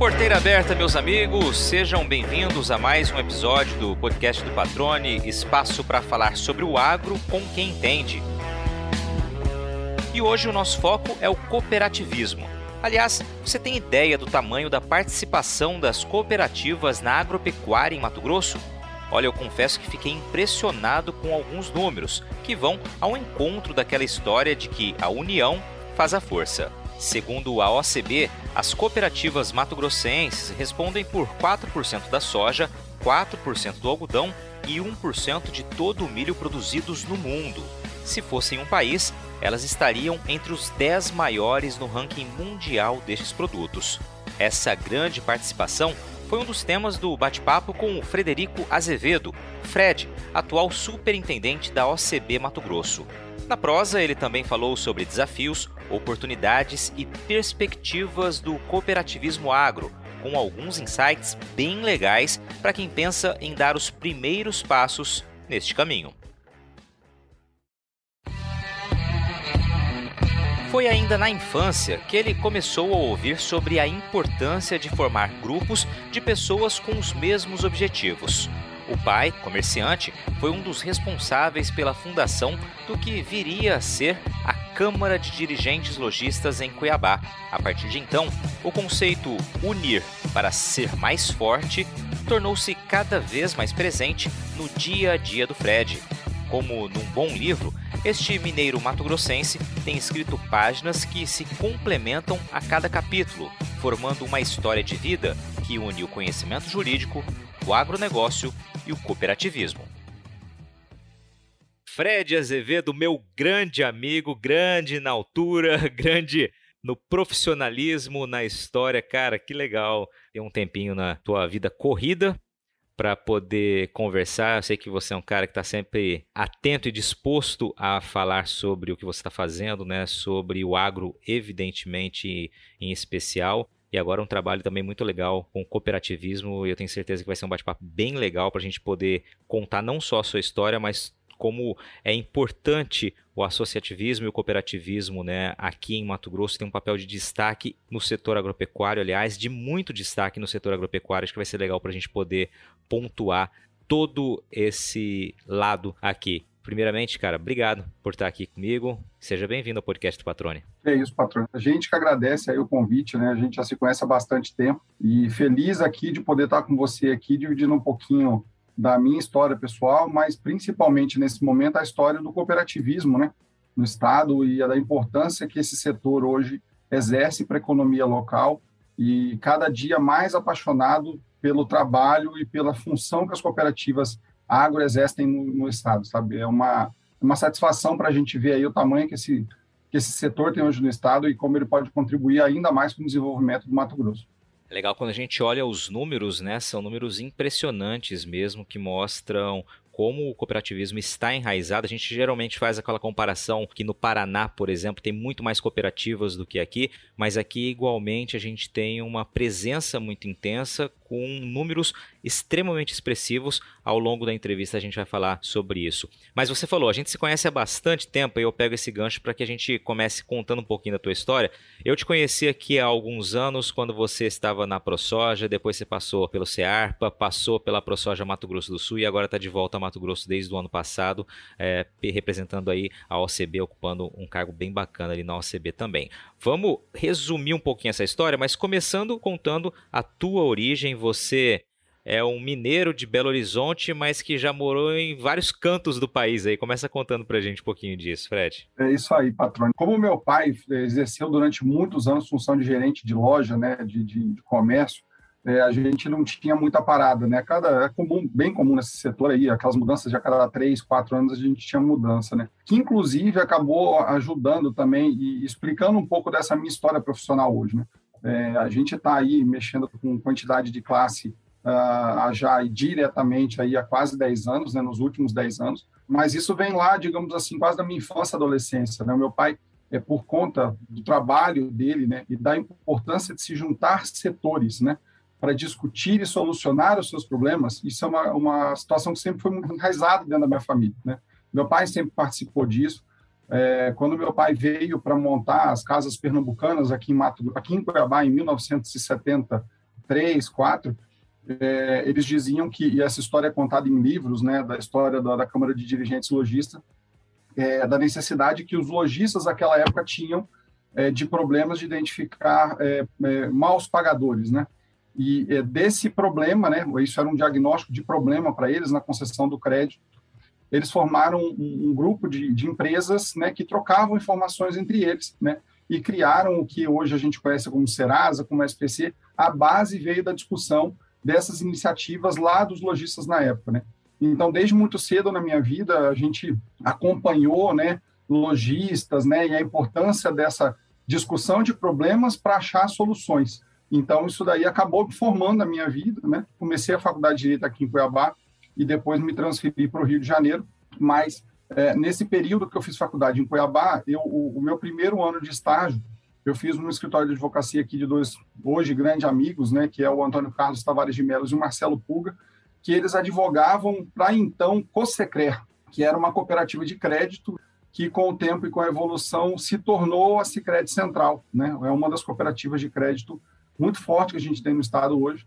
Porteira aberta, meus amigos, sejam bem-vindos a mais um episódio do podcast do Patrone, espaço para falar sobre o agro com quem entende. E hoje o nosso foco é o cooperativismo. Aliás, você tem ideia do tamanho da participação das cooperativas na agropecuária em Mato Grosso? Olha, eu confesso que fiquei impressionado com alguns números que vão ao encontro daquela história de que a união faz a força. Segundo a OCB, as cooperativas mato-grossenses respondem por 4% da soja, 4% do algodão e 1% de todo o milho produzidos no mundo. Se fossem um país, elas estariam entre os 10 maiores no ranking mundial destes produtos. Essa grande participação foi um dos temas do bate-papo com o Frederico Azevedo, Fred, atual superintendente da OCB Mato Grosso. Na prosa, ele também falou sobre desafios, oportunidades e perspectivas do cooperativismo agro, com alguns insights bem legais para quem pensa em dar os primeiros passos neste caminho. Foi ainda na infância que ele começou a ouvir sobre a importância de formar grupos de pessoas com os mesmos objetivos. O pai, comerciante, foi um dos responsáveis pela fundação do que viria a ser a Câmara de Dirigentes Logistas em Cuiabá. A partir de então, o conceito unir para ser mais forte tornou-se cada vez mais presente no dia a dia do Fred. Como num bom livro, este mineiro mato-grossense tem escrito páginas que se complementam a cada capítulo, formando uma história de vida que une o conhecimento jurídico, o agronegócio e o cooperativismo. Fred Azevedo, meu grande amigo, grande na altura, grande no profissionalismo, na história, cara, que legal ter um tempinho na tua vida corrida para poder conversar. Eu sei que você é um cara que está sempre atento e disposto a falar sobre o que você está fazendo, né? Sobre o agro, evidentemente, em especial. E agora um trabalho também muito legal com cooperativismo. E eu tenho certeza que vai ser um bate-papo bem legal para a gente poder contar não só a sua história, mas como é importante o associativismo e o cooperativismo né, aqui em Mato Grosso tem um papel de destaque no setor agropecuário, aliás, de muito destaque no setor agropecuário. Acho que vai ser legal para a gente poder pontuar todo esse lado aqui. Primeiramente, cara, obrigado por estar aqui comigo. Seja bem-vindo ao podcast do Patrone. É isso, patrão. A gente que agradece aí o convite, né? A gente já se conhece há bastante tempo e feliz aqui de poder estar com você aqui, dividindo um pouquinho da minha história pessoal, mas principalmente nesse momento a história do cooperativismo, né? No estado e a da importância que esse setor hoje exerce para a economia local e cada dia mais apaixonado pelo trabalho e pela função que as cooperativas agro exercem no, no estado, sabe? É uma, uma satisfação para a gente ver aí o tamanho que esse, que esse setor tem hoje no estado e como ele pode contribuir ainda mais para o desenvolvimento do Mato Grosso. É legal quando a gente olha os números, né? São números impressionantes mesmo que mostram como o cooperativismo está enraizado. A gente geralmente faz aquela comparação que no Paraná, por exemplo, tem muito mais cooperativas do que aqui, mas aqui igualmente a gente tem uma presença muito intensa com números extremamente expressivos. Ao longo da entrevista a gente vai falar sobre isso. Mas você falou, a gente se conhece há bastante tempo e eu pego esse gancho para que a gente comece contando um pouquinho da tua história. Eu te conheci aqui há alguns anos quando você estava na ProSoja, depois você passou pelo CEARPA, passou pela ProSoja Mato Grosso do Sul e agora está de volta a Mato Grosso desde o ano passado, é, representando aí a OCB, ocupando um cargo bem bacana ali na OCB também. Vamos resumir um pouquinho essa história, mas começando contando a tua origem, você é um mineiro de Belo Horizonte, mas que já morou em vários cantos do país aí. Começa contando pra gente um pouquinho disso, Fred. É isso aí, patrônio. Como meu pai exerceu durante muitos anos função de gerente de loja, né, de, de, de comércio, é, a gente não tinha muita parada, né? Cada, é comum, bem comum nesse setor aí, aquelas mudanças de a cada três, quatro anos a gente tinha mudança, né? Que inclusive acabou ajudando também e explicando um pouco dessa minha história profissional hoje, né? É, a gente está aí mexendo com quantidade de classe uh, já diretamente aí há quase 10 anos, né, nos últimos 10 anos, mas isso vem lá, digamos assim, quase da minha infância e adolescência. Né? O meu pai, é por conta do trabalho dele né, e da importância de se juntar setores, né, para discutir e solucionar os seus problemas, isso é uma, uma situação que sempre foi muito enraizada dentro da minha família. Né? Meu pai sempre participou disso. É, quando meu pai veio para montar as casas pernambucanas aqui em, Mato, aqui em Cuiabá, em 1970, três, quatro, é, eles diziam que, e essa história é contada em livros, né, da história da, da Câmara de Dirigentes Logista, é, da necessidade que os lojistas daquela época tinham é, de problemas de identificar é, é, maus pagadores, né? E é, desse problema, né, isso era um diagnóstico de problema para eles na concessão do crédito, eles formaram um, um grupo de, de, empresas né, que trocavam informações entre eles, né, e criaram o que hoje a gente conhece como Serasa, como SPC. A base veio da discussão dessas iniciativas lá dos lojistas na época, né? Então, desde muito cedo na minha vida, a gente acompanhou, né, lojistas, né, e a importância dessa discussão de problemas para achar soluções. Então, isso daí acabou formando a minha vida, né? Comecei a faculdade de Direito aqui em Cuiabá e depois me transferi para o Rio de Janeiro, mas é, nesse período que eu fiz faculdade em Cuiabá, eu, o, o, meu primeiro ano de estágio, eu fiz no escritório de advocacia aqui de dois, hoje, grandes amigos, né, que é o Antônio Carlos Tavares de Melos e o Marcelo Puga, que eles advogavam para então Cossecrer, que era uma cooperativa de crédito que com o tempo e com a evolução se tornou a Sicredi Central, né? É uma das cooperativas de crédito muito forte que a gente tem no estado hoje.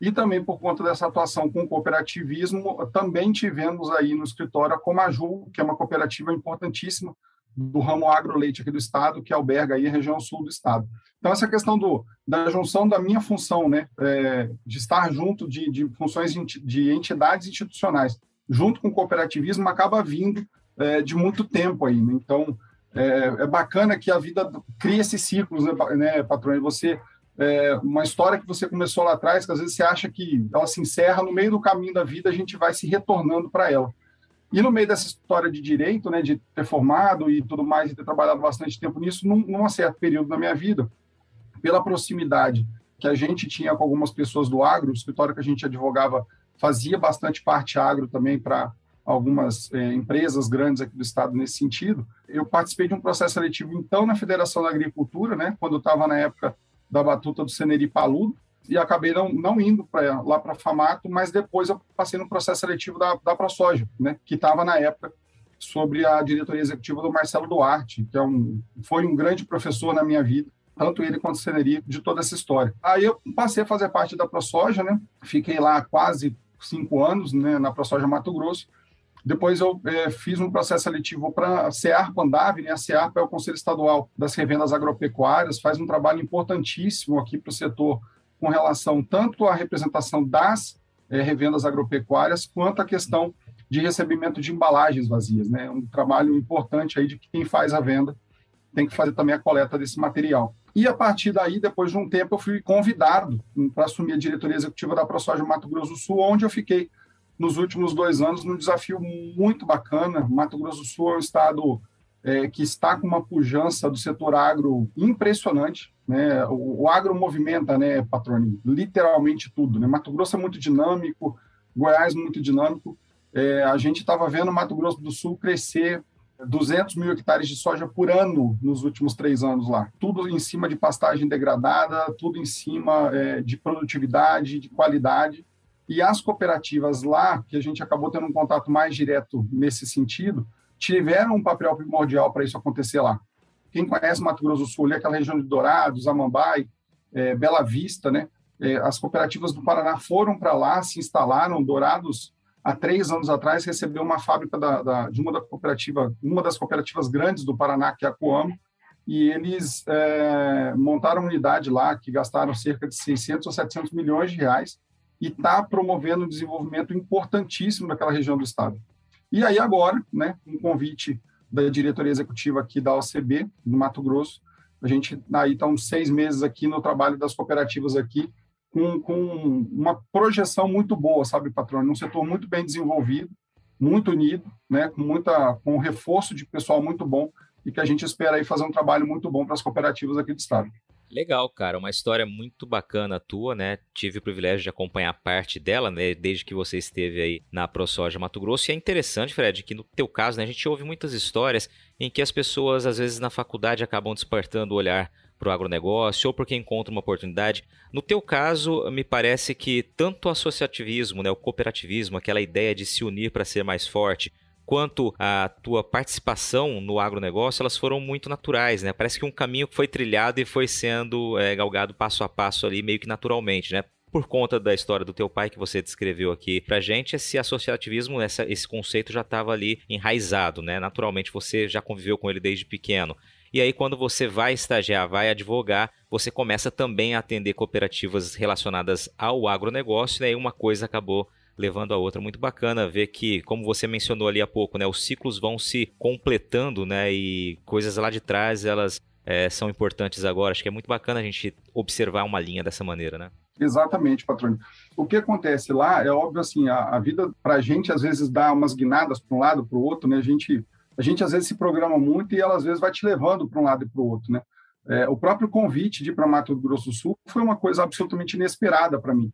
E também por conta dessa atuação com cooperativismo, também tivemos aí no escritório a Comaju, que é uma cooperativa importantíssima do ramo agroleite aqui do estado, que alberga aí a região sul do estado. Então, essa questão do, da junção da minha função, né, é, de estar junto de, de funções de entidades institucionais, junto com o cooperativismo, acaba vindo é, de muito tempo aí. Né? Então, é, é, bacana que a vida cria esses ciclos, né, né patrão? Você, é, uma história que você começou lá atrás, que às vezes você acha que ela se encerra, no meio do caminho da vida a gente vai se retornando para ela. E no meio dessa história de direito, né, de ter formado e tudo mais, e ter trabalhado bastante tempo nisso, num, num certo período da minha vida, pela proximidade que a gente tinha com algumas pessoas do agro, o escritório que a gente advogava fazia bastante parte agro também para algumas é, empresas grandes aqui do estado nesse sentido. Eu participei de um processo seletivo, então, na Federação da Agricultura, né, quando estava na época da batuta do Seneri Paludo, e acabei não, não indo pra, lá para a Famato, mas depois eu passei no processo seletivo da, da ProSoja, né, que estava na época sobre a diretoria executiva do Marcelo Duarte, que é um, foi um grande professor na minha vida, tanto ele quanto o Seneri, de toda essa história. Aí eu passei a fazer parte da ProSoja, né, fiquei lá quase cinco anos né, na ProSoja Mato Grosso, depois eu é, fiz um processo seletivo para a CEARP Andave, né? a CEARP é o Conselho Estadual das Revendas Agropecuárias, faz um trabalho importantíssimo aqui para o setor com relação tanto à representação das é, revendas agropecuárias quanto à questão de recebimento de embalagens vazias, né? Um trabalho importante aí de quem faz a venda tem que fazer também a coleta desse material. E a partir daí, depois de um tempo, eu fui convidado para assumir a diretoria executiva da ProSoja Mato Grosso do Sul, onde eu fiquei nos últimos dois anos num desafio muito bacana. Mato Grosso do Sul é um estado é, que está com uma pujança do setor agro impressionante. Né? O, o agro movimenta, né, Patrone, literalmente tudo. Né? Mato Grosso é muito dinâmico, Goiás muito dinâmico. É, a gente estava vendo Mato Grosso do Sul crescer 200 mil hectares de soja por ano nos últimos três anos lá. Tudo em cima de pastagem degradada, tudo em cima é, de produtividade, de qualidade. E as cooperativas lá, que a gente acabou tendo um contato mais direto nesse sentido, tiveram um papel primordial para isso acontecer lá. Quem conhece Mato Grosso do Sul, ali, aquela região de Dourados, Amambai, é, Bela Vista, né? É, as cooperativas do Paraná foram para lá, se instalaram. Dourados, há três anos atrás, recebeu uma fábrica da, da, de uma, da cooperativa, uma das cooperativas grandes do Paraná, que é a Coamo, e eles é, montaram uma unidade lá que gastaram cerca de 600 ou 700 milhões de reais e está promovendo um desenvolvimento importantíssimo naquela região do estado. E aí agora, né, um convite da diretoria executiva aqui da OCB, no Mato Grosso. A gente aí está uns seis meses aqui no trabalho das cooperativas aqui, com, com uma projeção muito boa, sabe, patrônio? Um setor muito bem desenvolvido, muito unido, né, com, muita, com um reforço de pessoal muito bom e que a gente espera aí fazer um trabalho muito bom para as cooperativas aqui do estado. Legal, cara, uma história muito bacana tua, né? Tive o privilégio de acompanhar parte dela, né, desde que você esteve aí na ProSoja Mato Grosso. E é interessante, Fred, que no teu caso, né, a gente ouve muitas histórias em que as pessoas, às vezes, na faculdade acabam despertando o olhar para o agronegócio ou porque encontram uma oportunidade. No teu caso, me parece que tanto o associativismo, né, o cooperativismo, aquela ideia de se unir para ser mais forte, quanto a tua participação no agronegócio, elas foram muito naturais, né? Parece que um caminho foi trilhado e foi sendo é, galgado passo a passo ali, meio que naturalmente, né? por conta da história do teu pai que você descreveu aqui pra gente, esse associativismo, essa, esse conceito já estava ali enraizado, né? Naturalmente você já conviveu com ele desde pequeno. E aí, quando você vai estagiar, vai advogar, você começa também a atender cooperativas relacionadas ao agronegócio, né? E uma coisa acabou levando a outra. Muito bacana ver que, como você mencionou ali há pouco, né? Os ciclos vão se completando, né? E coisas lá de trás, elas é, são importantes agora. Acho que é muito bacana a gente observar uma linha dessa maneira, né? Exatamente, patrônio. O que acontece lá é óbvio assim, a, a vida para a gente às vezes dá umas guinadas para um lado, para o outro, né? A gente a gente às vezes se programa muito e ela às vezes vai te levando para um lado e para o outro, né? É, o próprio convite de ir para Mato Grosso do Sul foi uma coisa absolutamente inesperada para mim.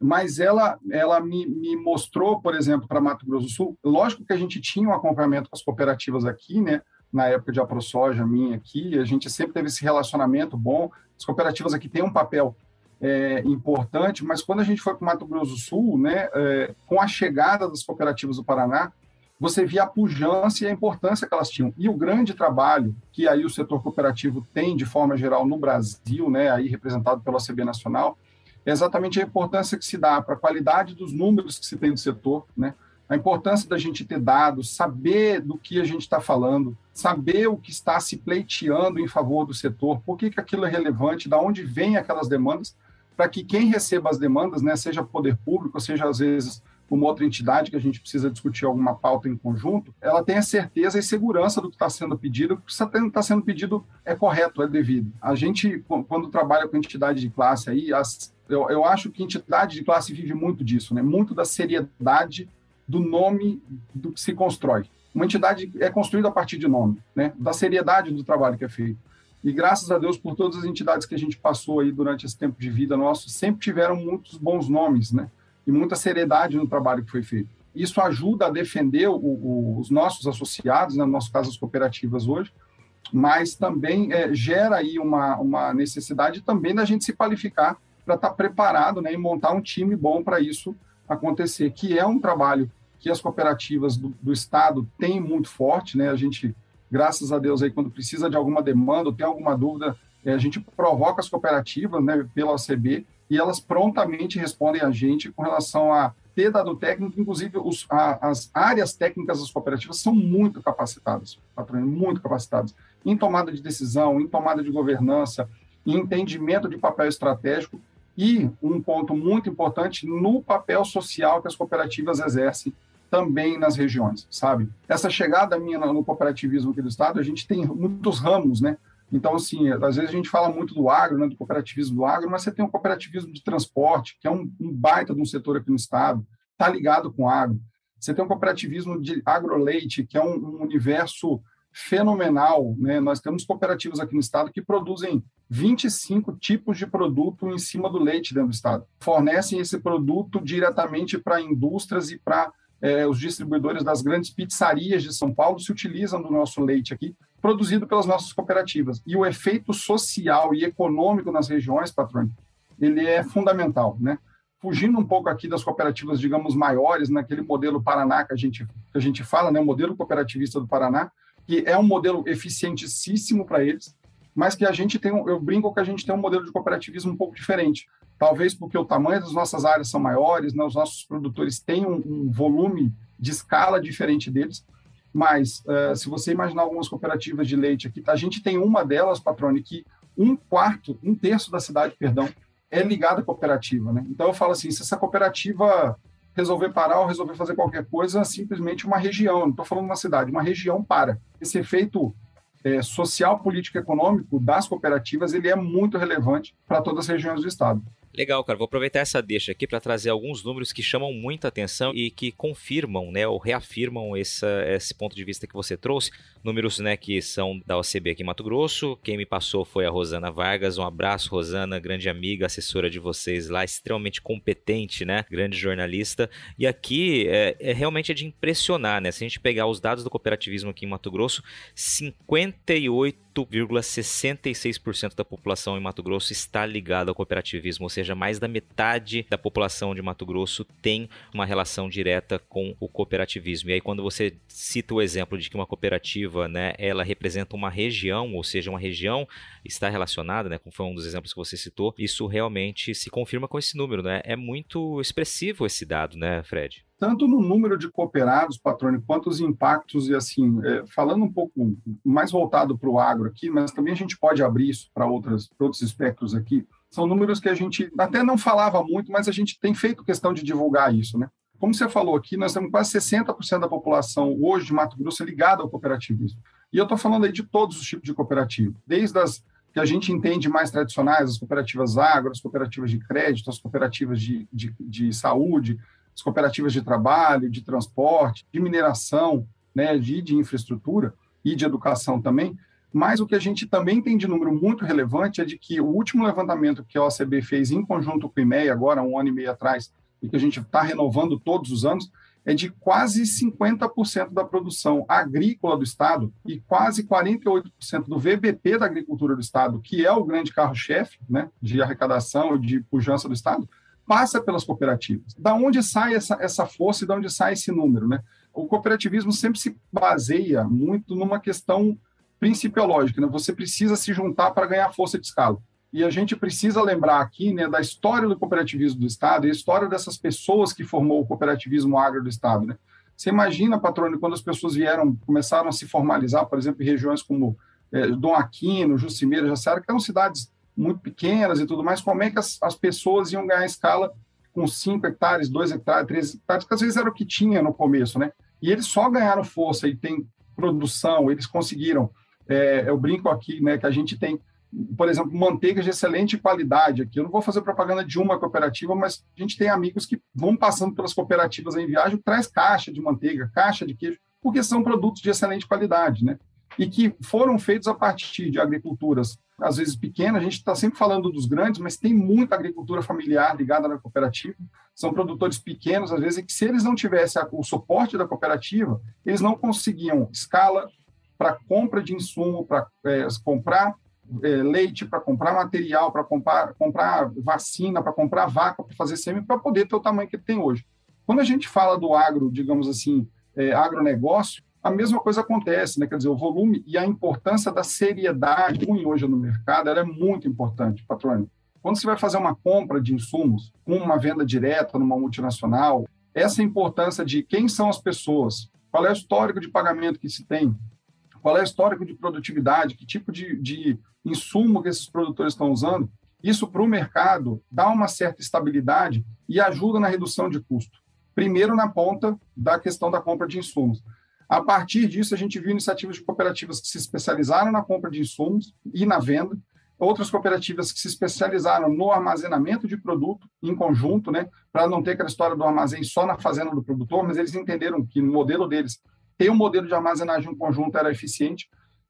Mas ela, ela me, me mostrou, por exemplo, para Mato Grosso do Sul, lógico que a gente tinha um acompanhamento com as cooperativas aqui, né? Na época de AproSoja minha aqui, a gente sempre teve esse relacionamento bom. As cooperativas aqui têm um papel é, importante, mas quando a gente foi para o Mato Grosso do Sul, né, é, com a chegada das cooperativas do Paraná, você via a pujança e a importância que elas tinham. E o grande trabalho que aí o setor cooperativo tem, de forma geral, no Brasil, né, aí representado pela OCB Nacional, é exatamente a importância que se dá para a qualidade dos números que se tem do setor, né, a importância da gente ter dados, saber do que a gente está falando, saber o que está se pleiteando em favor do setor, por que, que aquilo é relevante, da onde vêm aquelas demandas, para que quem receba as demandas, né, seja poder público, seja às vezes uma outra entidade que a gente precisa discutir alguma pauta em conjunto, ela tenha certeza e segurança do que está sendo pedido, que está tá sendo pedido é correto, é devido. A gente, quando trabalha com entidade de classe aí, as, eu, eu acho que entidade de classe vive muito disso, né? muito da seriedade do nome do que se constrói. Uma entidade é construída a partir de nome, né? da seriedade do trabalho que é feito. E graças a Deus por todas as entidades que a gente passou aí durante esse tempo de vida nosso, sempre tiveram muitos bons nomes, né? E muita seriedade no trabalho que foi feito. Isso ajuda a defender o, o, os nossos associados, né, no nosso caso as cooperativas hoje, mas também é, gera aí uma, uma necessidade também da gente se qualificar para estar tá preparado né, e montar um time bom para isso acontecer, que é um trabalho que as cooperativas do, do, Estado têm muito forte, né? A gente, graças a Deus, aí, quando precisa de alguma demanda ou tem alguma dúvida, é, a gente provoca as cooperativas né, pela OCB e elas prontamente respondem a gente com relação a ter dado técnico, inclusive os, a, as áreas técnicas das cooperativas são muito capacitadas, muito capacitadas, em tomada de decisão, em tomada de governança, em entendimento de papel estratégico e um ponto muito importante no papel social que as cooperativas exercem também nas regiões, sabe? Essa chegada minha no cooperativismo aqui do estado, a gente tem muitos ramos, né? Então, assim, às vezes a gente fala muito do agro, né, do cooperativismo do agro, mas você tem o cooperativismo de transporte, que é um, um baita de um setor aqui no estado, está ligado com agro. Você tem o cooperativismo de agroleite, que é um, um universo fenomenal. Né? Nós temos cooperativas aqui no estado que produzem 25 tipos de produto em cima do leite dentro do estado. Fornecem esse produto diretamente para indústrias e para é, os distribuidores das grandes pizzarias de São Paulo se utilizam do nosso leite aqui produzido pelas nossas cooperativas. E o efeito social e econômico nas regiões, patrônio, ele é fundamental, né? Fugindo um pouco aqui das cooperativas, digamos, maiores, naquele modelo Paraná que a gente, que a gente fala, né? o modelo cooperativista do Paraná, que é um modelo eficientíssimo para eles, mas que a gente tem, eu brinco que a gente tem um modelo de cooperativismo um pouco diferente. Talvez porque o tamanho das nossas áreas são maiores, né? os nossos produtores têm um, um volume de escala diferente deles, mas, uh, se você imaginar algumas cooperativas de leite aqui, a gente tem uma delas, Patrone, que um quarto, um terço da cidade, perdão, é ligada à cooperativa. Né? Então, eu falo assim, se essa cooperativa resolver parar ou resolver fazer qualquer coisa, simplesmente uma região, não estou falando uma cidade, uma região para. Esse efeito é, social, político e econômico das cooperativas, ele é muito relevante para todas as regiões do Estado. Legal, cara. Vou aproveitar essa deixa aqui para trazer alguns números que chamam muita atenção e que confirmam, né, ou reafirmam esse, esse ponto de vista que você trouxe. Números, né, que são da OCB aqui em Mato Grosso. Quem me passou foi a Rosana Vargas. Um abraço, Rosana, grande amiga, assessora de vocês lá, extremamente competente, né, grande jornalista. E aqui é, é realmente é de impressionar, né? Se a gente pegar os dados do cooperativismo aqui em Mato Grosso, 58 8,66% da população em Mato Grosso está ligada ao cooperativismo, ou seja, seja, mais da metade da população de Mato Grosso tem uma relação direta com o cooperativismo. E aí quando você cita o exemplo de que uma cooperativa, né, ela representa uma região, ou seja, uma região está relacionada, né, como foi um dos exemplos que você citou, isso realmente se confirma com esse número, né? É muito expressivo esse dado, né, Fred? tanto no número de cooperados, patrônio, quanto os impactos, e assim, é, falando um pouco mais voltado para o agro aqui, mas também a gente pode abrir isso para outros espectros aqui, são números que a gente até não falava muito, mas a gente tem feito questão de divulgar isso, né? Como você falou aqui, nós temos quase 60% da população hoje de Mato Grosso ligada ao cooperativismo. E eu estou falando aí de todos os tipos de cooperativa, desde as que a gente entende mais tradicionais, as cooperativas agro, as cooperativas de crédito, as cooperativas de, de, de saúde, as cooperativas de trabalho, de transporte, de mineração, né, de, de infraestrutura e de educação também. Mas o que a gente também tem de número muito relevante é de que o último levantamento que a OCB fez em conjunto com o IMEI, agora um ano e meio atrás, e que a gente está renovando todos os anos, é de quase 50% da produção agrícola do Estado e quase 48% do VBP da agricultura do Estado, que é o grande carro-chefe né, de arrecadação e de pujança do Estado, passa pelas cooperativas. Da onde sai essa, essa força e da onde sai esse número? Né? O cooperativismo sempre se baseia muito numa questão principiológica, né? você precisa se juntar para ganhar força de escala. E a gente precisa lembrar aqui né, da história do cooperativismo do Estado e a história dessas pessoas que formou o cooperativismo agro do Estado. Né? Você imagina, patrônio, quando as pessoas vieram, começaram a se formalizar, por exemplo, em regiões como é, Dom Aquino, Jucimeira, Jaciara, que eram cidades muito pequenas e tudo mais, como é que as, as pessoas iam ganhar escala com 5 hectares, 2 hectares, 3 hectares, que às vezes era o que tinha no começo, né? E eles só ganharam força e tem produção, eles conseguiram, é, eu brinco aqui, né, que a gente tem, por exemplo, manteiga de excelente qualidade aqui. Eu não vou fazer propaganda de uma cooperativa, mas a gente tem amigos que vão passando pelas cooperativas em viagem, traz caixa de manteiga, caixa de queijo, porque são produtos de excelente qualidade, né? E que foram feitos a partir de agriculturas às vezes pequena, a gente está sempre falando dos grandes, mas tem muita agricultura familiar ligada na cooperativa, são produtores pequenos, às vezes, que se eles não tivessem o suporte da cooperativa, eles não conseguiam escala para compra de insumo, para é, comprar é, leite, para comprar material, para comprar, comprar vacina, para comprar vaca, para fazer sêmen, para poder ter o tamanho que ele tem hoje. Quando a gente fala do agro, digamos assim, é, agronegócio, a mesma coisa acontece, né? Quer dizer, o volume e a importância da seriedade ruim hoje no mercado, ela é muito importante, patrônio. Quando você vai fazer uma compra de insumos, uma venda direta numa multinacional, essa importância de quem são as pessoas, qual é o histórico de pagamento que se tem, qual é o histórico de produtividade, que tipo de, de insumo que esses produtores estão usando, isso para o mercado dá uma certa estabilidade e ajuda na redução de custo. Primeiro, na ponta da questão da compra de insumos. A partir disso, a gente viu iniciativas de cooperativas que se especializaram na compra de insumos e na venda, outras cooperativas que se especializaram no armazenamento de produto em conjunto, né, para não ter aquela história do armazém só na fazenda do produtor, mas eles entenderam que no modelo deles ter um modelo de armazenagem em conjunto era eficiente,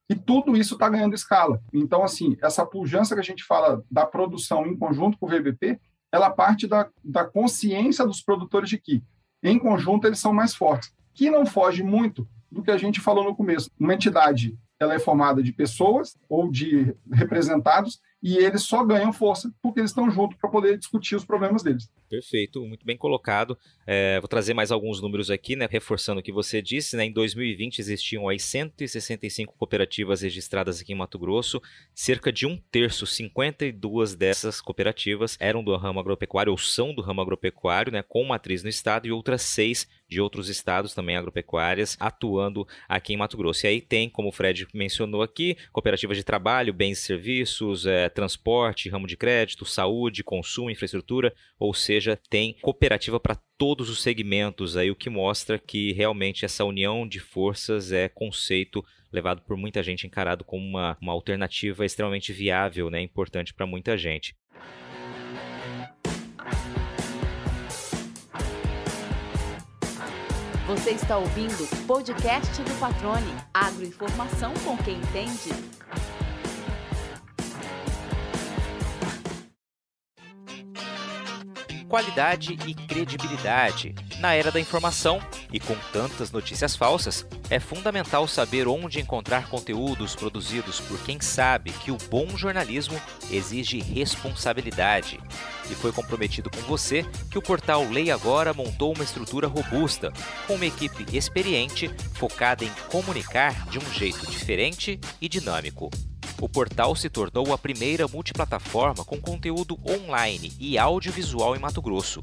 e tudo isso está ganhando escala. Então, assim, essa pujança que a gente fala da produção em conjunto com o VBP, ela parte da, da consciência dos produtores de que, em conjunto, eles são mais fortes que não foge muito do que a gente falou no começo. Uma entidade ela é formada de pessoas ou de representados e eles só ganham força porque eles estão juntos para poder discutir os problemas deles. Perfeito, muito bem colocado. É, vou trazer mais alguns números aqui, né, reforçando o que você disse. Né, em 2020 existiam aí 165 cooperativas registradas aqui em Mato Grosso. Cerca de um terço, 52 dessas cooperativas eram do ramo agropecuário ou são do ramo agropecuário, né, com matriz no estado, e outras seis de outros estados também agropecuárias atuando aqui em Mato Grosso. E aí tem, como o Fred mencionou aqui, cooperativas de trabalho, bens e serviços, é, transporte, ramo de crédito, saúde, consumo, infraestrutura, ou seja, tem cooperativa para todos os segmentos aí, o que mostra que realmente essa união de forças é conceito levado por muita gente encarado como uma, uma alternativa extremamente viável, né, importante para muita gente. Você está ouvindo o podcast do Patrone. Agroinformação com quem entende. qualidade e credibilidade. Na era da informação e com tantas notícias falsas, é fundamental saber onde encontrar conteúdos produzidos por quem sabe que o bom jornalismo exige responsabilidade. E foi comprometido com você que o portal Lei Agora montou uma estrutura robusta, com uma equipe experiente focada em comunicar de um jeito diferente e dinâmico. O portal se tornou a primeira multiplataforma com conteúdo online e audiovisual em Mato Grosso.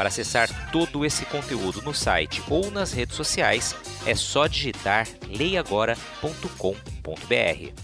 Para acessar todo esse conteúdo no site ou nas redes sociais, é só digitar leiagora.com.br.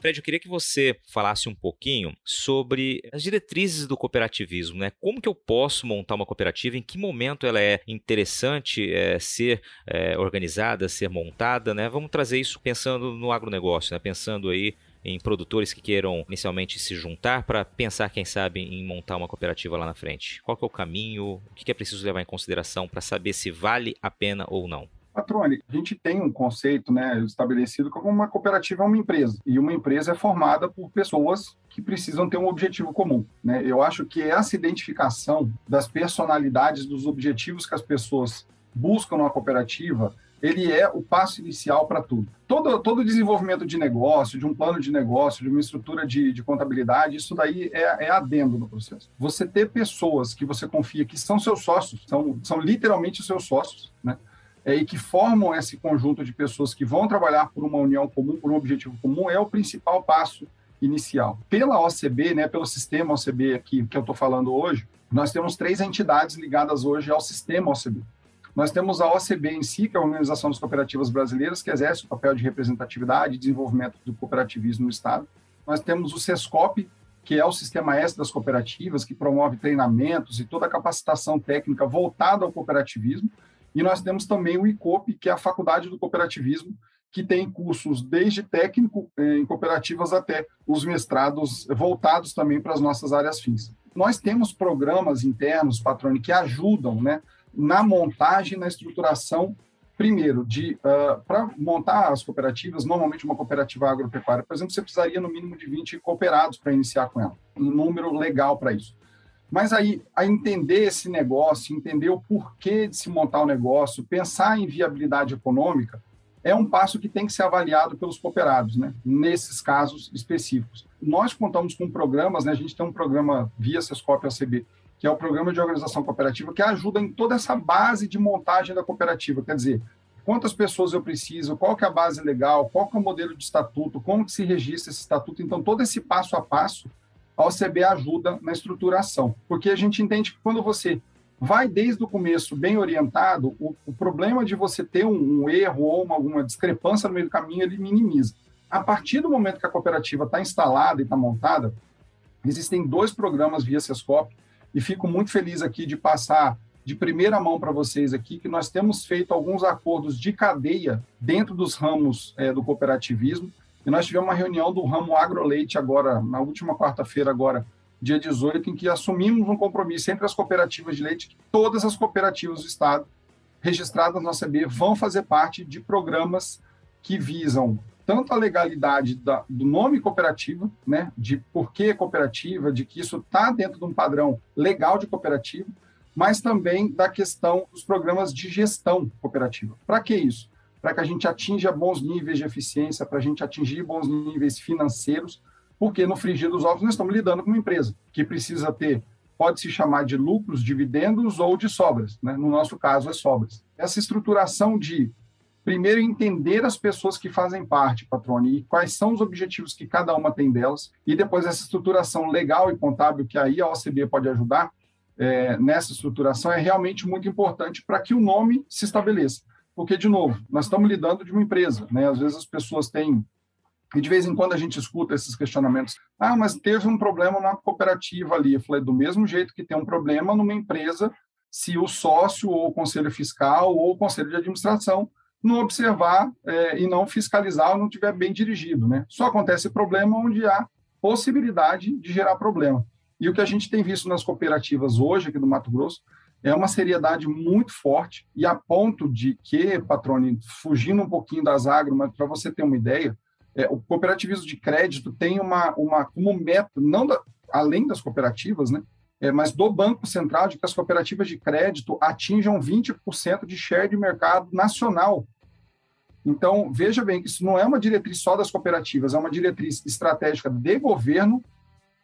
Fred, eu queria que você falasse um pouquinho sobre as diretrizes do cooperativismo, né? Como que eu posso montar uma cooperativa? Em que momento ela é interessante é, ser é, organizada, ser montada, né? Vamos trazer isso pensando no agronegócio, né? Pensando aí em produtores que queiram inicialmente se juntar para pensar, quem sabe, em montar uma cooperativa lá na frente? Qual é o caminho? O que é preciso levar em consideração para saber se vale a pena ou não? Patrone, a gente tem um conceito né, estabelecido como uma cooperativa é uma empresa. E uma empresa é formada por pessoas que precisam ter um objetivo comum. Né? Eu acho que essa identificação das personalidades, dos objetivos que as pessoas buscam numa cooperativa, ele é o passo inicial para tudo. Todo, todo desenvolvimento de negócio, de um plano de negócio, de uma estrutura de, de contabilidade, isso daí é, é adendo no processo. Você ter pessoas que você confia que são seus sócios, são, são literalmente seus sócios, né? É, e que formam esse conjunto de pessoas que vão trabalhar por uma união comum, por um objetivo comum, é o principal passo inicial. Pela OCB, né, pelo sistema OCB aqui que eu estou falando hoje, nós temos três entidades ligadas hoje ao sistema OCB. Nós temos a OCB em si, que é a Organização das Cooperativas Brasileiras, que exerce o papel de representatividade e desenvolvimento do cooperativismo no Estado. Nós temos o SESCOP, que é o Sistema S das cooperativas, que promove treinamentos e toda a capacitação técnica voltada ao cooperativismo. E nós temos também o ICOP, que é a Faculdade do Cooperativismo, que tem cursos desde técnico eh, em cooperativas até os mestrados voltados também para as nossas áreas fins. Nós temos programas internos, Patrone, que ajudam né, na montagem, na estruturação, primeiro, de uh, ah, para montar as cooperativas, normalmente uma cooperativa agropecuária, por exemplo, você precisaria no mínimo de 20 cooperados para iniciar com ela, um número legal para isso. Mas aí, a entender esse negócio, entender o porquê de se montar o negócio, pensar em viabilidade econômica, é um passo que tem que ser avaliado pelos cooperados, né? nesses casos específicos. Nós contamos com programas, né? a gente tem um programa via Sescop ACB, que é o programa de organização cooperativa, que ajuda em toda essa base de montagem da cooperativa. Quer dizer, quantas pessoas eu preciso, qual que é a base legal, qual que é o modelo de estatuto, como que se registra esse estatuto. Então, todo esse passo a passo, a OCB ajuda na estruturação. Porque a gente entende que quando você vai desde o começo bem orientado, o, o problema de você ter um, um erro ou uma, alguma discrepância no meio do caminho, ele minimiza. A partir do momento que a cooperativa está instalada e está montada, existem dois programas via Sescop e fico muito feliz aqui de passar de primeira mão para vocês aqui que nós temos feito alguns acordos de cadeia dentro dos ramos é, do cooperativismo. E nós tivemos uma reunião do ramo agroleite agora, na última quarta-feira agora, dia 18, em que assumimos um compromisso entre as cooperativas de leite que todas as cooperativas do Estado registradas na CB vão fazer parte de programas que visam tanto a legalidade da, do nome cooperativa, né, de por que cooperativa, de que isso está dentro de um padrão legal de cooperativa, mas também da questão dos programas de gestão cooperativa. Para que isso? Para que a gente atinja bons níveis de eficiência, para a gente atingir bons níveis financeiros, porque no frigir dos ovos nós estamos lidando com uma empresa que precisa ter, pode se chamar de lucros, dividendos ou de sobras, né? no nosso caso é sobras. Essa estruturação de primeiro entender as pessoas que fazem parte, Patrone, e quais são os objetivos que cada uma tem delas, e depois essa estruturação legal e contábil que aí a OCB pode ajudar é, nessa estruturação é realmente muito importante para que o nome se estabeleça. Porque, de novo, nós estamos lidando de uma empresa, né? Às vezes as pessoas têm e de vez em quando a gente escuta esses questionamentos. Ah, mas teve um problema na cooperativa ali. Eu falei, do mesmo jeito que tem um problema numa empresa, se o sócio ou o conselho fiscal ou o conselho de administração não observar é, e não fiscalizar ou não tiver bem dirigido. Né? Só acontece problema onde há possibilidade de gerar problema. E o que a gente tem visto nas cooperativas hoje aqui do Mato Grosso é uma seriedade muito forte e a ponto de que, Patrone, fugindo um pouquinho das agro, mas para você ter uma ideia, é, o cooperativismo de crédito tem uma, uma como meta, não da, além das cooperativas, né, é, mas do Banco Central, de que as cooperativas de crédito atinjam 20% de share de mercado nacional. Então, veja bem que isso não é uma diretriz só das cooperativas, é uma diretriz estratégica de governo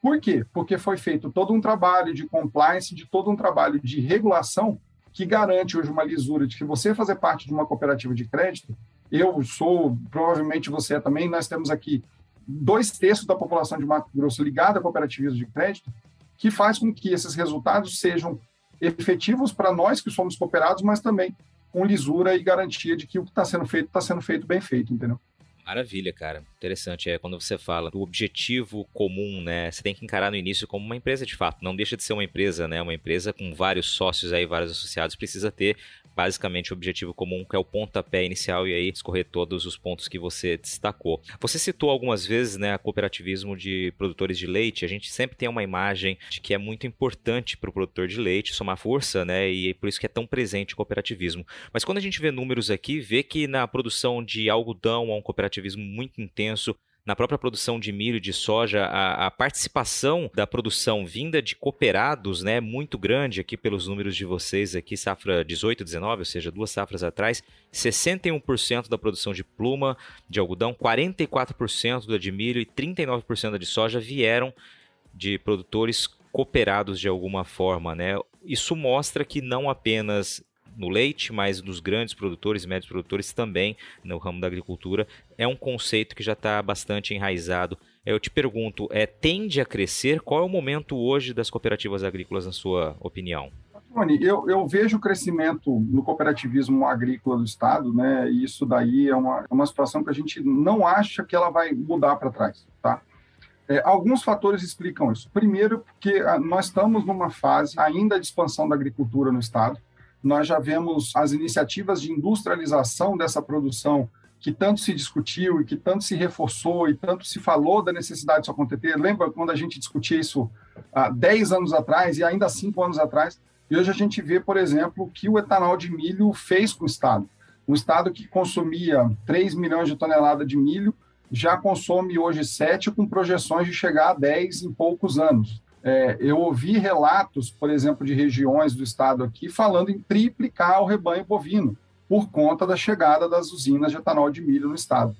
por quê? Porque foi feito todo um trabalho de compliance, de todo um trabalho de regulação que garante hoje uma lisura de que você fazer parte de uma cooperativa de crédito, eu sou, provavelmente você é também, nós temos aqui dois terços da população de Mato Grosso ligada a cooperativismo de crédito, que faz com que esses resultados sejam efetivos para nós que somos cooperados, mas também com lisura e garantia de que o que está sendo feito está sendo feito bem feito, entendeu? Maravilha, cara. Interessante. É quando você fala do objetivo comum, né? Você tem que encarar no início como uma empresa de fato. Não deixa de ser uma empresa, né? Uma empresa com vários sócios aí, vários associados, precisa ter basicamente o objetivo comum, que é o pontapé inicial, e aí escorrer todos os pontos que você destacou. Você citou algumas vezes né, o cooperativismo de produtores de leite. A gente sempre tem uma imagem de que é muito importante para o produtor de leite somar força, né? E é por isso que é tão presente o cooperativismo. Mas quando a gente vê números aqui, vê que na produção de algodão há um cooperativismo muito intenso na própria produção de milho e de soja, a, a, participação da produção vinda de cooperados né, é muito grande aqui pelos números de vocês, aqui safra 18, 19, ou seja, duas safras atrás, 61% da produção de pluma de algodão, 44% da de milho e 39% da de soja vieram de produtores cooperados de alguma forma, né? Isso mostra que não apenas no leite, mas nos grandes produtores e médios produtores também no ramo da agricultura. É um conceito que já está bastante enraizado. Eu te pergunto, é, tende a crescer? Qual é o momento hoje das cooperativas agrícolas, na sua opinião? Tony, eu, eu vejo o crescimento no cooperativismo agrícola do Estado, né? E isso daí é uma, é uma situação que a gente não acha que ela vai mudar para trás, tá? É, alguns fatores explicam isso. Primeiro, porque ah, nós estamos numa fase ainda de expansão da agricultura no Estado nós já vemos as iniciativas de industrialização dessa produção que tanto se discutiu e que tanto se reforçou e tanto se falou da necessidade disso acontecer. Lembra quando a gente discutia isso há 10 anos atrás e ainda 5 anos atrás? E hoje a gente vê, por exemplo, o que o etanol de milho fez com o Estado. Um Estado que consumia 3 milhões de toneladas de milho já consome hoje 7, com projeções de chegar a 10 em poucos anos. É, eu ouvi relatos, por exemplo, de regiões do estado aqui falando em triplicar o rebanho bovino por conta da chegada das usinas de etanol de milho no estado.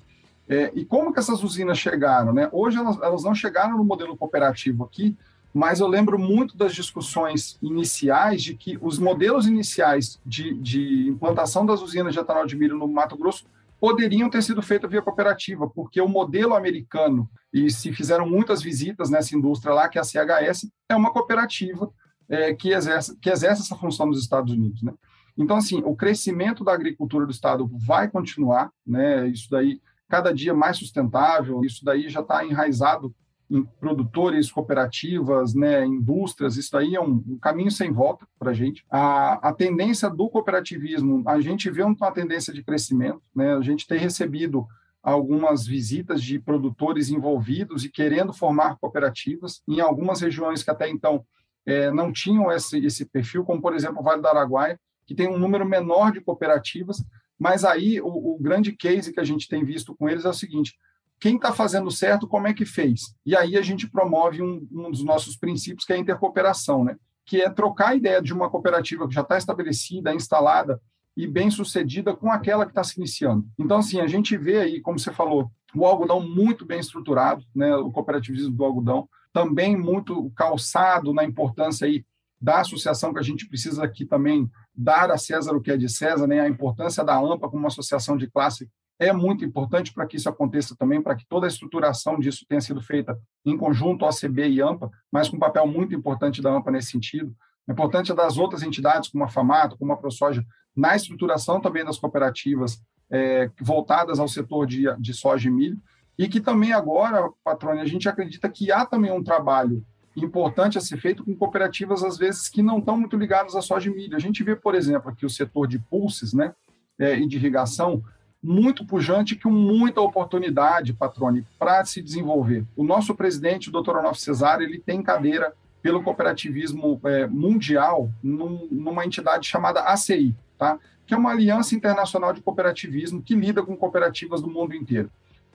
É, e como que essas usinas chegaram? Né? Hoje elas, elas não chegaram no modelo cooperativo aqui, mas eu lembro muito das discussões iniciais de que os modelos iniciais de, de implantação das usinas de etanol de milho no Mato Grosso poderiam ter sido feitas via cooperativa, porque o modelo americano, e se fizeram muitas visitas nessa indústria lá, que é a CHS, é uma cooperativa é, que, exerce, que exerce essa função nos Estados Unidos. Né? Então, assim, o crescimento da agricultura do Estado vai continuar, né? isso daí cada dia mais sustentável, isso daí já está enraizado em produtores, cooperativas, né, indústrias, isso aí é um, um caminho sem volta para a gente. A tendência do cooperativismo, a gente vê uma tendência de crescimento, né, a gente tem recebido algumas visitas de produtores envolvidos e querendo formar cooperativas em algumas regiões que até então é, não tinham esse, esse perfil, como por exemplo o Vale do Araguaia, que tem um número menor de cooperativas, mas aí o, o grande case que a gente tem visto com eles é o seguinte: quem está fazendo certo, como é que fez? E aí a gente promove um, um, dos nossos princípios, que é a intercooperação, né? que é trocar a ideia de uma cooperativa que já está estabelecida, instalada e bem sucedida com aquela que está se iniciando. Então, assim, a gente vê aí, como você falou, o algodão muito bem estruturado, né? o cooperativismo do algodão, também muito calçado na importância aí da associação que a gente precisa aqui também dar a César o que é de César, né? a importância da AMPA como uma associação de classe é muito importante para que isso aconteça também, para que toda a estruturação disso tenha sido feita em conjunto, OCB e AMPA, mas com um papel muito importante da AMPA nesse sentido. É importante das outras entidades, como a FAMATO, como a ProSoja, na estruturação também das cooperativas é, voltadas ao setor de, de soja e milho, e que também agora, patrônio, a gente acredita que há também um trabalho importante a ser feito com cooperativas, às vezes, que não estão muito ligadas à soja de milho. A gente vê, por exemplo, aqui o setor de pulses né, é, e de irrigação, muito pujante, com muita oportunidade, Patrone, para se desenvolver. O nosso presidente, o doutor Onofre Cesário, ele tem cadeira pelo cooperativismo é, mundial num, numa entidade chamada ACI, tá? que é uma aliança internacional de cooperativismo que lida com cooperativas do mundo inteiro.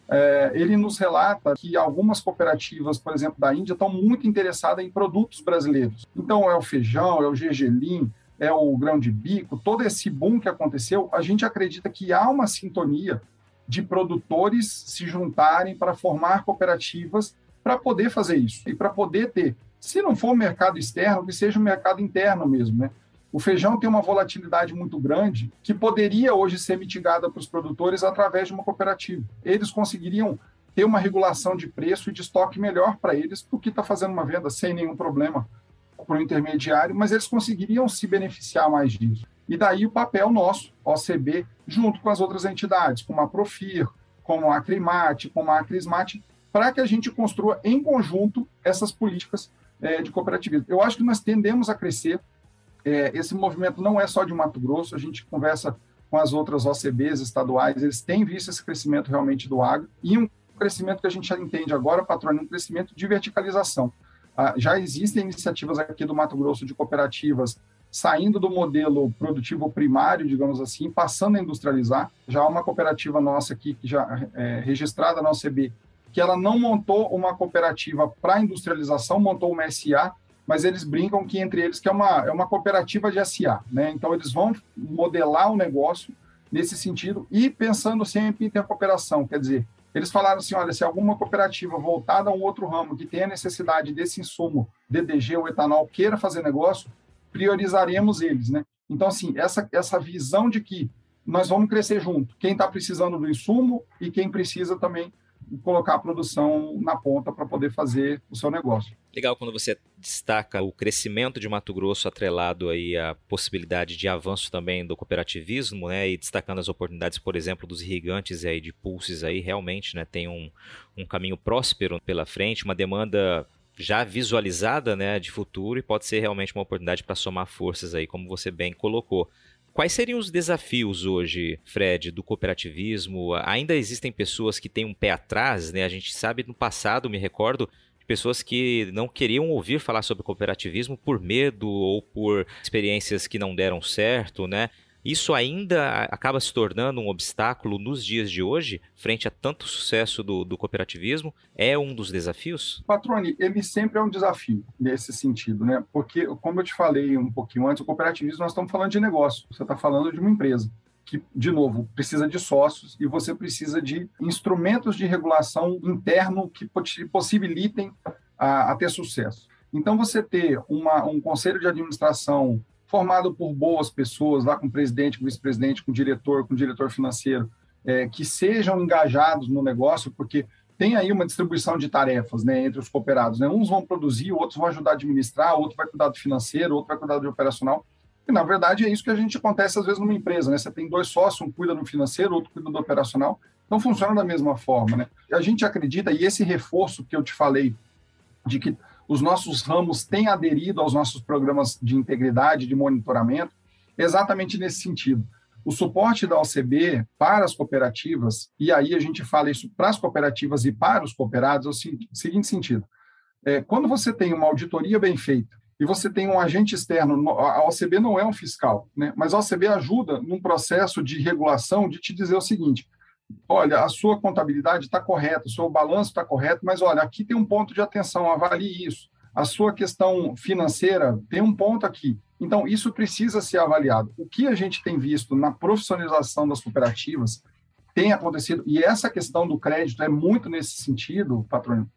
É, ele nos relata que algumas cooperativas, por exemplo, da Índia, estão muito interessadas em produtos brasileiros. Então, é o feijão, é o gergelim, é o grão de bico, todo esse boom que aconteceu, a gente acredita que há uma sintonia de produtores se juntarem para formar cooperativas para poder fazer isso e para poder ter, se não for mercado externo, que seja o mercado interno mesmo, né? O feijão tem uma volatilidade muito grande que poderia hoje ser mitigada para os produtores através de uma cooperativa. Eles conseguiriam ter uma regulação de preço e de estoque melhor para eles, porque está fazendo uma venda sem nenhum problema para o intermediário, mas eles conseguiriam se beneficiar mais disso. E daí o papel nosso, OCB, junto com as outras entidades, como a Profir, como a Acrimate, como a Acrismate, para que a gente construa em conjunto essas políticas é, de cooperativismo. Eu acho que nós tendemos a crescer. É, esse movimento não é só de Mato Grosso, a gente conversa com as outras OCBs estaduais, eles têm visto esse crescimento realmente do agro e um crescimento que a gente já entende agora, patrônio, um crescimento de verticalização. Ah, já existem iniciativas aqui do Mato Grosso de cooperativas saindo do modelo produtivo primário, digamos assim, passando a industrializar. Já há uma cooperativa nossa aqui, que já é registrada na OCB, que ela não montou uma cooperativa para industrialização, montou uma SA, mas eles brincam que entre eles que é uma, é uma cooperativa de SA, né? Então eles vão modelar o negócio nesse sentido e pensando sempre em ter cooperação, quer dizer, eles falaram assim: olha, se alguma cooperativa voltada a um outro ramo que tenha necessidade desse insumo, DDG ou etanol, queira fazer negócio, priorizaremos eles, né? Então, assim, essa, essa visão de que nós vamos crescer junto, quem está precisando do insumo e quem precisa também colocar a produção na ponta para poder fazer o seu negócio. Legal quando você destaca o crescimento de Mato Grosso atrelado aí à possibilidade de avanço também do cooperativismo, né, e destacando as oportunidades, por exemplo, dos irrigantes aí de pulses aí, realmente, né, tem um, um caminho próspero pela frente, uma demanda já visualizada, né, de futuro e pode ser realmente uma oportunidade para somar forças aí, como você bem colocou. Quais seriam os desafios hoje, Fred, do cooperativismo? Ainda existem pessoas que têm um pé atrás, né? A gente sabe no passado, me recordo, de pessoas que não queriam ouvir falar sobre cooperativismo por medo ou por experiências que não deram certo, né? Isso ainda acaba se tornando um obstáculo nos dias de hoje, frente a tanto sucesso do, do cooperativismo? É um dos desafios? Patrone, ele sempre é um desafio nesse sentido, né? Porque, como eu te falei um pouquinho antes, o cooperativismo nós estamos falando de negócio, você está falando de uma empresa que, de novo, precisa de sócios e você precisa de instrumentos de regulação interno que possibilitem a, a ter sucesso. Então, você ter uma, um conselho de administração formado por boas pessoas, lá com presidente, com vice-presidente, com diretor, com diretor financeiro, é, que sejam engajados no negócio, porque tem aí uma distribuição de tarefas né, entre os cooperados. Né? Uns vão produzir, outros vão ajudar a administrar, outro vai cuidar do financeiro, outro vai cuidar do operacional. E, na verdade, é isso que a gente acontece às vezes numa empresa. Né? Você tem dois sócios, um cuida do financeiro, outro cuida do operacional. Então, funciona da mesma forma. Né? A gente acredita, e esse reforço que eu te falei, de que os nossos ramos têm aderido aos nossos programas de integridade, de monitoramento, exatamente nesse sentido. O suporte da OCB para as cooperativas, e aí a gente fala isso para as cooperativas e para os cooperados, é o seguinte sentido. É, quando você tem uma auditoria bem feita e você tem um agente externo, a OCB não é um fiscal, né? mas a OCB ajuda num processo de regulação de te dizer o seguinte: olha, a sua contabilidade está correta, o seu balanço está correto, mas olha, aqui tem um ponto de atenção, avalie isso. A sua questão financeira tem um ponto aqui. Então, isso precisa ser avaliado. O que a gente tem visto na profissionalização das cooperativas tem acontecido, e essa questão do crédito é muito nesse sentido, patrônio,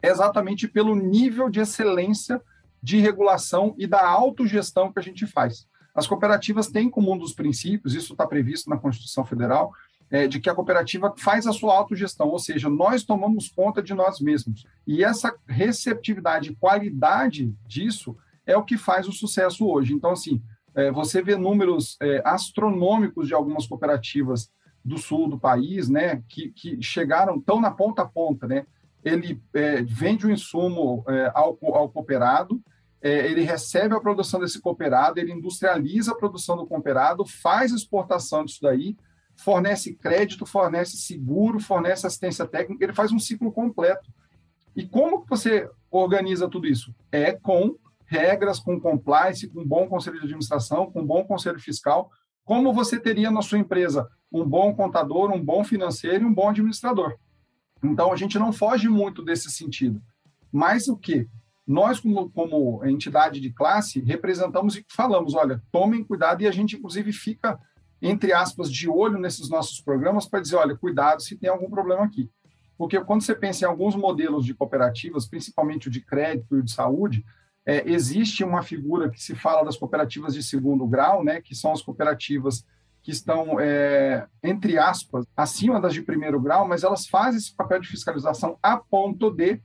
é exatamente pelo nível de excelência de regulação e da autogestão que a gente faz. As cooperativas têm como um dos princípios, isso está previsto na Constituição Federal, é, de que a cooperativa faz a sua autogestão, ou seja, nós tomamos conta de nós mesmos. E essa receptividade e qualidade disso é o que faz o sucesso hoje. Então, assim, é, você vê números é, astronômicos de algumas cooperativas do sul do país, né, que, que chegaram tão na ponta a ponta, né, ele é, vende o insumo é, ao, ao cooperado, é, ele recebe a produção desse cooperado, ele industrializa a produção do cooperado, faz exportação disso daí, fornece crédito, fornece seguro, fornece assistência técnica, ele faz um ciclo completo. E como você organiza tudo isso? É com regras, com compliance, com bom conselho de administração, com bom conselho fiscal, como você teria na sua empresa um bom contador, um bom financeiro e um bom administrador. Então, a gente não foge muito desse sentido. Mas o que? Nós, como, como entidade de classe, representamos e falamos, olha, tomem cuidado, e a gente, inclusive, fica, entre aspas, de olho nesses nossos programas para dizer, olha, cuidado se tem algum problema aqui. Porque quando você pensa em alguns modelos de cooperativas, principalmente o de crédito e o de saúde, é, existe uma figura que se fala das cooperativas de segundo grau, né, que são as cooperativas que estão, é, entre aspas, acima das de primeiro grau, mas elas fazem esse papel de fiscalização a ponto de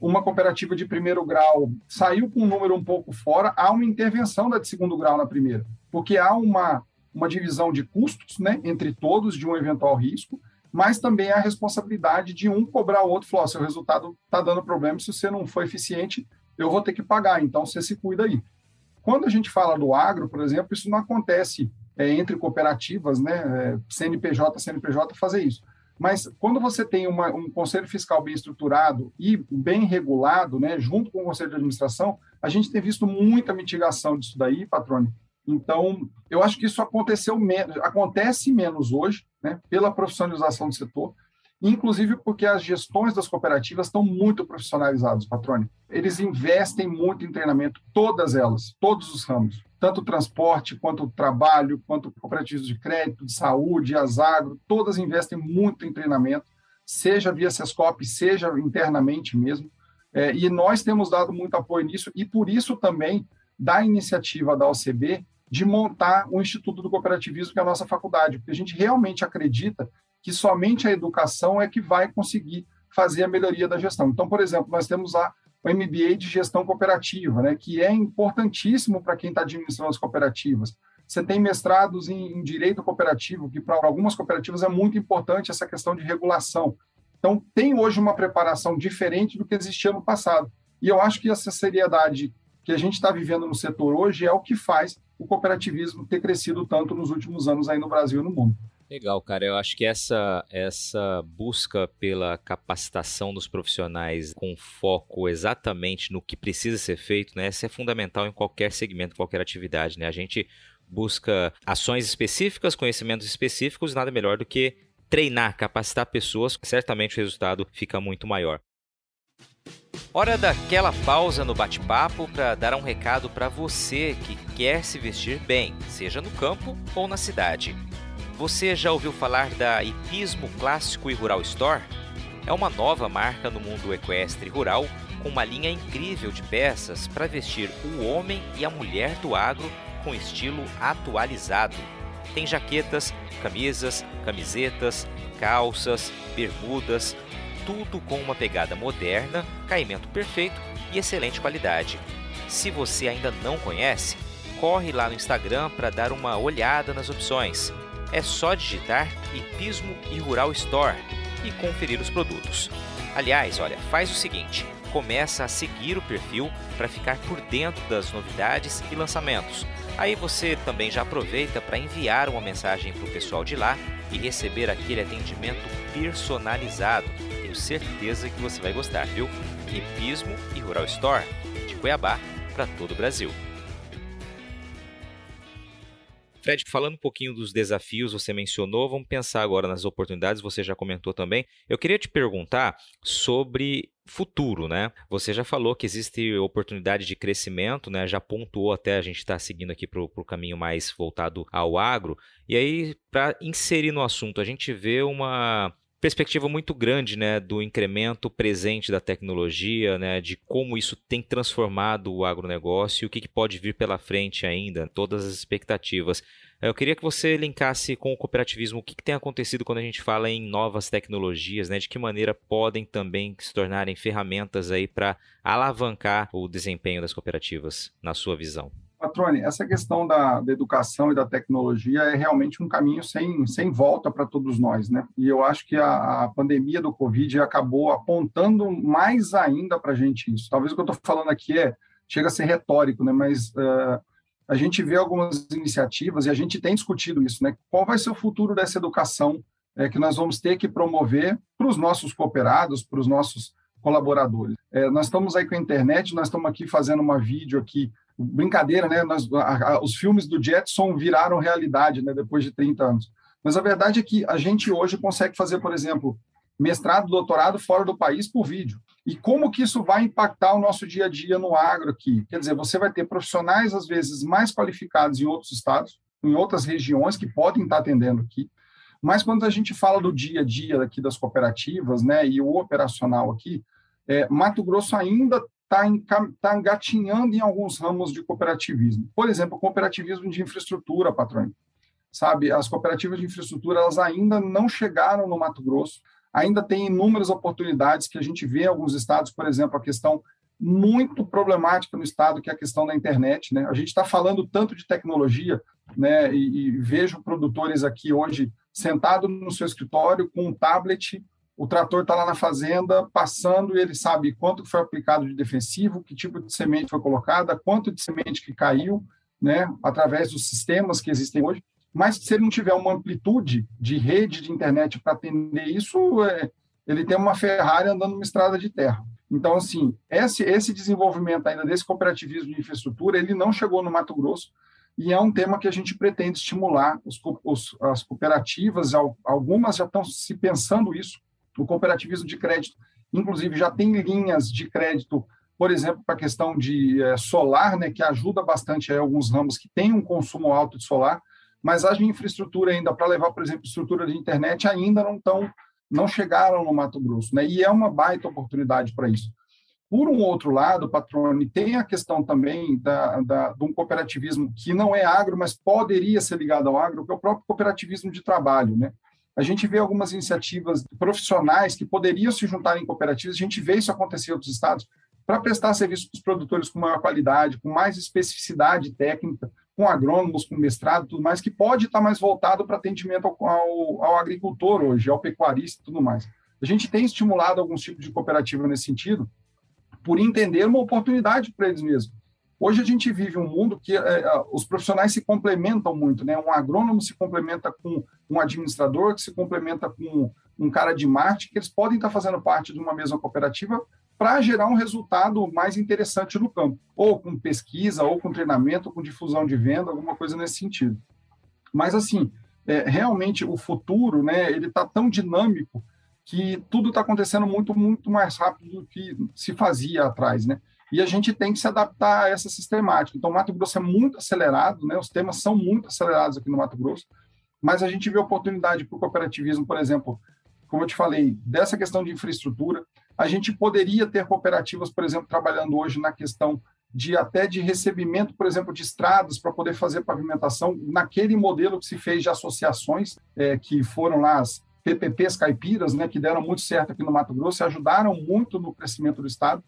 uma cooperativa de primeiro grau saiu com um número um pouco fora, há uma intervenção da de segundo grau na primeira, porque há uma, uma divisão de custos né, entre todos de um eventual risco, mas também a responsabilidade de um cobrar o outro, falar, seu resultado está dando problema, se você não for eficiente, eu vou ter que pagar, então você se cuida aí. Quando a gente fala do agro, por exemplo, isso não acontece é, entre cooperativas, né, é, CNPJ, CNPJ fazer isso. Mas quando você tem uma, um conselho fiscal bem estruturado e bem regulado, né, junto com o conselho de administração, a gente tem visto muita mitigação disso daí, patrone. Então, eu acho que isso aconteceu menos, acontece menos hoje, né, pela profissionalização do setor, inclusive porque as gestões das cooperativas estão muito profissionalizadas, patrone. Eles investem muito em treinamento, todas elas, todos os ramos, tanto transporte, quanto trabalho, quanto cooperativas de crédito, de saúde, as agro, todas investem muito em treinamento, seja via Sescop, seja internamente mesmo. É, e nós temos dado muito apoio nisso, e por isso também da iniciativa da OCB de montar o Instituto do Cooperativismo, que é a nossa faculdade, porque a gente realmente acredita que somente a educação é que vai conseguir fazer a melhoria da gestão. Então, por exemplo, nós temos a, o MBA de gestão cooperativa, né, que é importantíssimo para quem está administrando as cooperativas. Você tem mestrados em, em direito cooperativo, que para algumas cooperativas é muito importante essa questão de regulação. Então, tem hoje uma preparação diferente do que existia no passado. E eu acho que essa seriedade que a gente está vivendo no setor hoje é o que faz o cooperativismo ter crescido tanto nos últimos anos aí no Brasil e no mundo. Legal, cara. Eu acho que essa, essa busca pela capacitação dos profissionais com foco exatamente no que precisa ser feito, né? Essa é fundamental em qualquer segmento, qualquer atividade, né? A gente busca ações específicas, conhecimentos específicos, nada melhor do que treinar, capacitar pessoas, certamente o resultado fica muito maior. Hora daquela pausa no bate-papo para dar um recado para você que quer se vestir bem, seja no campo ou na cidade. Você já ouviu falar da Hipismo Clássico e Rural Store? É uma nova marca no mundo equestre rural com uma linha incrível de peças para vestir o homem e a mulher do agro com estilo atualizado. Tem jaquetas, camisas, camisetas, calças, bermudas, tudo com uma pegada moderna, caimento perfeito e excelente qualidade. Se você ainda não conhece, corre lá no Instagram para dar uma olhada nas opções é só digitar Hipismo e Rural Store e conferir os produtos. Aliás, olha, faz o seguinte: começa a seguir o perfil para ficar por dentro das novidades e lançamentos. Aí você também já aproveita para enviar uma mensagem para o pessoal de lá e receber aquele atendimento personalizado. Certeza que você vai gostar, viu? Hipismo e Rural Store, de Cuiabá para todo o Brasil. Fred, falando um pouquinho dos desafios, você mencionou, vamos pensar agora nas oportunidades, você já comentou também. Eu queria te perguntar sobre futuro, né? Você já falou que existe oportunidade de crescimento, né? Já pontuou até a gente está seguindo aqui para o caminho mais voltado ao agro. E aí, para inserir no assunto, a gente vê uma perspectiva muito grande né, do incremento presente da tecnologia, né, de como isso tem transformado o agronegócio e o que, que pode vir pela frente ainda, todas as expectativas. Eu queria que você linkasse com o cooperativismo o que, que tem acontecido quando a gente fala em novas tecnologias, né, de que maneira podem também se tornarem ferramentas aí para alavancar o desempenho das cooperativas, na sua visão. Patrone, essa questão da, da, educação e da tecnologia é realmente um caminho sem, sem volta para todos nós, né? E eu acho que a, a pandemia do Covid acabou apontando mais ainda para a gente isso. Talvez o que eu estou falando aqui é chega a ser retórico, né? Mas uh, a gente vê algumas iniciativas e a gente tem discutido isso, né? Qual vai ser o futuro dessa educação é, que nós vamos ter que promover para os nossos cooperados, para os nossos colaboradores? É, nós estamos aí com a internet, nós estamos aqui fazendo uma vídeo aqui brincadeira, né? Nós, a, a, os filmes do Jetson viraram realidade, né? Depois de 30 anos. Mas a verdade é que a gente hoje consegue fazer, por exemplo, mestrado, doutorado fora do país por vídeo. E como que isso vai impactar o nosso dia a dia no agro aqui? Quer dizer, você vai ter profissionais, às vezes, mais qualificados em outros estados, em outras regiões que podem estar atendendo aqui. Mas quando a gente fala do dia a dia aqui das cooperativas, né, e o operacional aqui, é, Mato Grosso ainda está tá engatinhando em alguns ramos de cooperativismo. Por exemplo, cooperativismo de infraestrutura, patrão. Sabe, as cooperativas de infraestrutura, elas ainda não chegaram no Mato Grosso, ainda tem inúmeras oportunidades que a gente vê em alguns estados, por exemplo, a questão muito problemática no estado, que é a questão da internet. Né? A gente está falando tanto de tecnologia, né? e, e vejo produtores aqui hoje sentado no seu escritório com um tablet o trator está lá na fazenda, passando, e ele sabe quanto foi aplicado de defensivo, que tipo de semente foi colocada, quanto de semente que caiu, né, através dos sistemas que existem hoje. Mas se ele não tiver uma amplitude de rede de internet para atender isso, é, ele tem uma Ferrari andando numa estrada de terra. Então, assim, esse, esse desenvolvimento ainda desse cooperativismo de infraestrutura, ele não chegou no Mato Grosso, e é um tema que a gente pretende estimular os, os, as cooperativas, algumas já estão se pensando isso, o cooperativismo de crédito, inclusive, já tem linhas de crédito, por exemplo, para a questão de é, solar, né, que ajuda bastante aí, alguns ramos que têm um consumo alto de solar, mas as infraestrutura ainda, para levar, por exemplo, estrutura de internet, ainda não estão, não chegaram no Mato Grosso, né, e é uma baita oportunidade para isso. Por um outro lado, Patrone, tem a questão também da, da, de um cooperativismo que não é agro, mas poderia ser ligado ao agro, que é o próprio cooperativismo de trabalho, né? A gente vê algumas iniciativas profissionais que poderiam se juntar em cooperativas, a gente vê isso acontecer em outros estados, para prestar serviço para os produtores com maior qualidade, com mais especificidade técnica, com agrônomos, com mestrado tudo mais, que pode estar mais voltado para atendimento ao, ao, ao, agricultor hoje, ao pecuarista e tudo mais. A gente tem estimulado alguns tipos de cooperativa nesse sentido, por entender uma oportunidade para eles mesmos. Hoje a gente vive um mundo que é, é, os profissionais se complementam muito, né? Um agrônomo se complementa com um administrador, que se complementa com um cara de marketing, que eles podem estar fazendo parte de uma mesma cooperativa para gerar um resultado mais interessante no campo, ou com pesquisa, ou com treinamento, ou com difusão de venda, alguma coisa nesse sentido. Mas assim, é, realmente o futuro, né? Ele está tão dinâmico que tudo está acontecendo muito, muito mais rápido do que se fazia atrás, né? E a gente tem que se adaptar a essa sistemática. Então, o Mato Grosso é muito acelerado, né? os temas são muito acelerados aqui no Mato Grosso, mas a gente vê oportunidade para o cooperativismo, por exemplo, como eu te falei, dessa questão de infraestrutura. A gente poderia ter cooperativas, por exemplo, trabalhando hoje na questão de até de recebimento, por exemplo, de estradas para poder fazer pavimentação, naquele modelo que se fez de associações, é, que foram lá as PPPs caipiras, né, que deram muito certo aqui no Mato Grosso e ajudaram muito no crescimento do Estado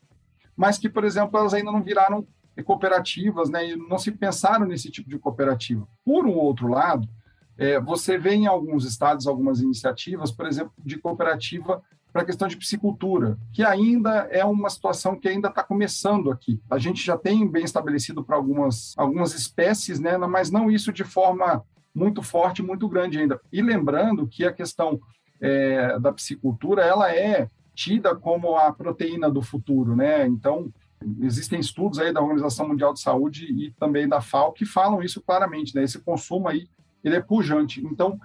mas que, por exemplo, elas ainda não viraram cooperativas, né, e não se pensaram nesse tipo de cooperativa. Por um outro lado, é, você vê em alguns estados algumas iniciativas, por exemplo, de cooperativa para a questão de piscicultura, que ainda é uma situação que ainda está começando aqui. A gente já tem bem estabelecido para algumas, algumas espécies, né, mas não isso de forma muito forte, muito grande ainda. E lembrando que a questão é, da piscicultura, ela é tida como a proteína do futuro, né? Então, existem estudos aí da Organização Mundial de Saúde e também da FAO que falam isso claramente, né? Esse consumo aí, ele é pujante. Então,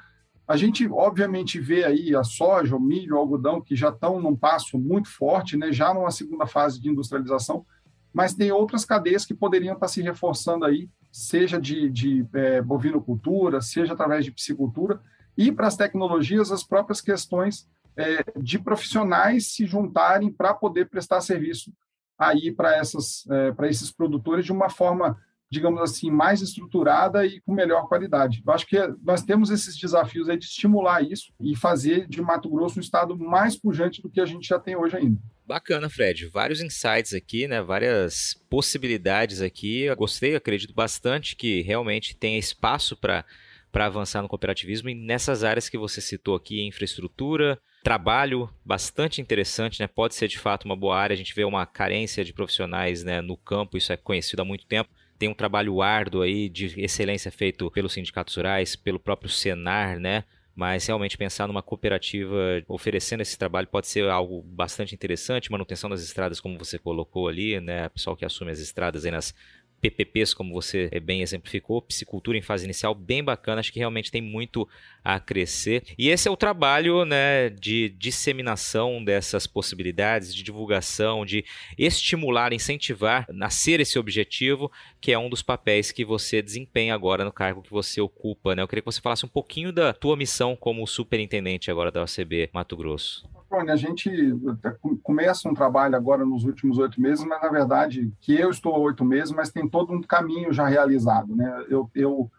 a gente obviamente vê aí a soja, o milho, o algodão que já estão num passo muito forte, né? Já numa segunda fase de industrialização, mas tem outras cadeias que poderiam estar se reforçando aí, seja de, de é, bovinocultura, seja através de piscicultura, e para as tecnologias, as próprias questões é, de profissionais se juntarem para poder prestar serviço aí para essas é, para esses produtores de uma forma digamos assim mais estruturada e com melhor qualidade. Eu acho que nós temos esses desafios aí de estimular isso e fazer de Mato Grosso um estado mais pujante do que a gente já tem hoje ainda. Bacana, Fred. Vários insights aqui, né? Várias possibilidades aqui. Eu gostei, acredito bastante que realmente tenha espaço para para avançar no cooperativismo e nessas áreas que você citou aqui, infraestrutura, trabalho bastante interessante, né? Pode ser de fato uma boa área. A gente vê uma carência de profissionais né, no campo, isso é conhecido há muito tempo. Tem um trabalho árduo aí de excelência feito pelos sindicatos rurais, pelo próprio Senar, né? mas realmente pensar numa cooperativa oferecendo esse trabalho pode ser algo bastante interessante, manutenção das estradas como você colocou ali, né, pessoal que assume as estradas aí nas PPPs, como você eh, bem exemplificou, piscicultura em fase inicial, bem bacana, acho que realmente tem muito a crescer. E esse é o trabalho né, de disseminação dessas possibilidades, de divulgação, de estimular, incentivar, nascer esse objetivo, que é um dos papéis que você desempenha agora no cargo que você ocupa. Né? Eu queria que você falasse um pouquinho da tua missão como superintendente agora da OCB Mato Grosso a gente começa um trabalho agora nos últimos oito meses, mas na verdade que eu estou oito meses, mas tem todo um caminho já realizado, né? Eu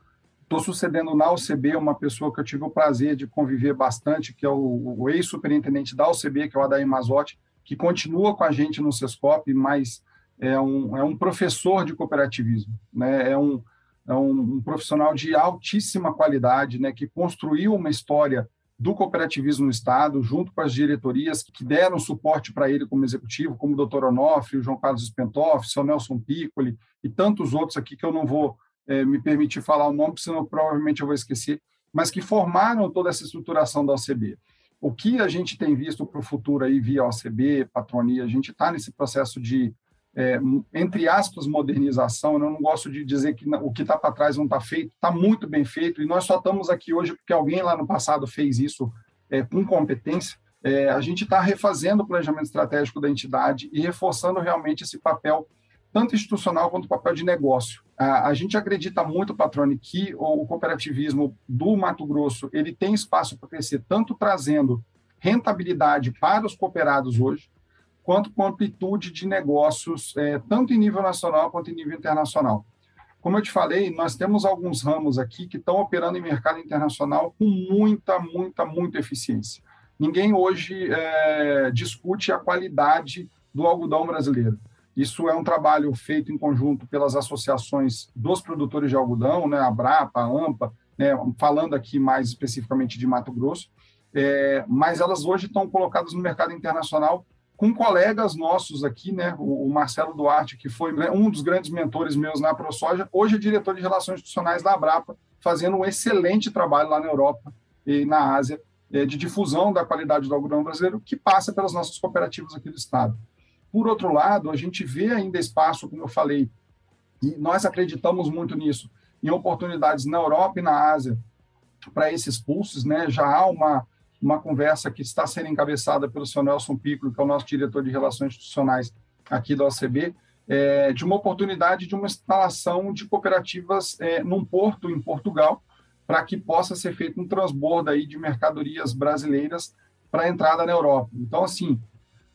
estou sucedendo na OCB uma pessoa que eu tive o prazer de conviver bastante, que é o, o ex-superintendente da OCB, que é o Adair Mazotti, que continua com a gente no Sescop, mas é um, é um professor de cooperativismo, né? É um, é um, um profissional de altíssima qualidade, né? Que construiu uma história do cooperativismo no Estado, junto com as diretorias que deram suporte para ele como executivo, como o doutor Onofre, o João Carlos Spentoff, o seu Nelson Piccoli e tantos outros aqui que eu não vou é, me permitir falar o nome, senão provavelmente eu vou esquecer, mas que formaram toda essa estruturação da OCB. O que a gente tem visto para o futuro aí via OCB, patronia, a gente está nesse processo de é, entre aspas, modernização. Eu não gosto de dizer que o que está para trás não está feito, está muito bem feito, e nós só estamos aqui hoje porque alguém lá no passado fez isso é, com competência. É, a gente está refazendo o planejamento estratégico da entidade e reforçando realmente esse papel, tanto institucional quanto papel de negócio. A, a gente acredita muito, Patrone, que o, o cooperativismo do Mato Grosso ele tem espaço para crescer, tanto trazendo rentabilidade para os cooperados hoje, quanto com amplitude de negócios, é, tanto em nível nacional quanto em nível internacional. Como eu te falei, nós temos alguns ramos aqui que estão operando em mercado internacional com muita, muita, muita eficiência. Ninguém hoje é, discute a qualidade do algodão brasileiro. Isso é um trabalho feito em conjunto pelas associações dos produtores de algodão, né, a Brapa, a AMPA, né, falando aqui mais especificamente de Mato Grosso, é, mas elas hoje estão colocadas no mercado internacional com colegas nossos aqui, né, o Marcelo Duarte, que foi um dos grandes mentores meus na ProSoja, hoje é diretor de Relações Institucionais da Abrapa, fazendo um excelente trabalho lá na Europa e na Ásia, é, de difusão da qualidade do algodão brasileiro, que passa pelas nossas cooperativas aqui do Estado. Por outro lado, a gente vê ainda espaço, como eu falei, e nós acreditamos muito nisso, em oportunidades na Europa e na Ásia para esses pulsos, né, já há uma uma conversa que está sendo encabeçada pelo senhor Nelson Piccolo, que é o nosso diretor de Relações Institucionais aqui da OCB, é, de uma oportunidade de uma instalação de cooperativas é, num porto em Portugal, para que possa ser feito um transbordo aí de mercadorias brasileiras para a entrada na Europa. Então, assim,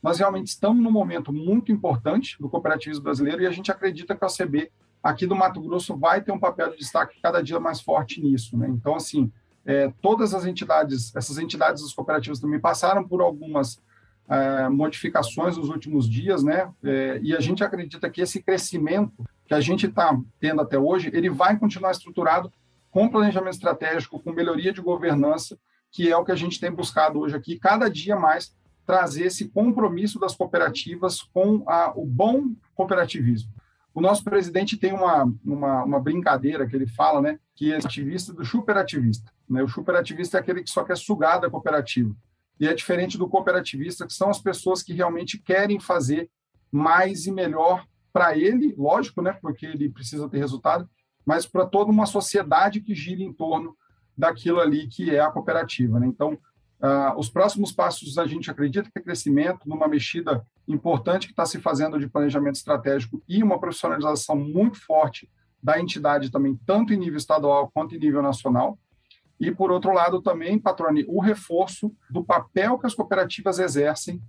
nós realmente estamos num momento muito importante do cooperativismo brasileiro e a gente acredita que a OCB aqui do Mato Grosso vai ter um papel de destaque cada dia mais forte nisso. Né? Então, assim, é, todas as entidades, essas entidades das cooperativas também passaram por algumas é, modificações nos últimos dias, né? É, e a gente acredita que esse crescimento que a gente está tendo até hoje, ele vai continuar estruturado com planejamento estratégico, com melhoria de governança, que é o que a gente tem buscado hoje aqui, cada dia mais trazer esse compromisso das cooperativas com a, o bom cooperativismo. O nosso presidente tem uma, uma, uma, brincadeira que ele fala, né, que é ativista do superativista. Né? O superativista é aquele que só quer sugar da cooperativa. E é diferente do cooperativista, que são as pessoas que realmente querem fazer mais e melhor para ele, lógico, né, porque ele precisa ter resultado, mas para toda uma sociedade que gira em torno daquilo ali que é a cooperativa. Né? Então, Uh, os próximos passos a gente acredita que é crescimento, numa mexida importante que está se fazendo de planejamento estratégico e uma profissionalização muito forte da entidade também, tanto em nível estadual quanto em nível nacional. E, por outro lado, também, Patrone, o reforço do papel que as cooperativas exercem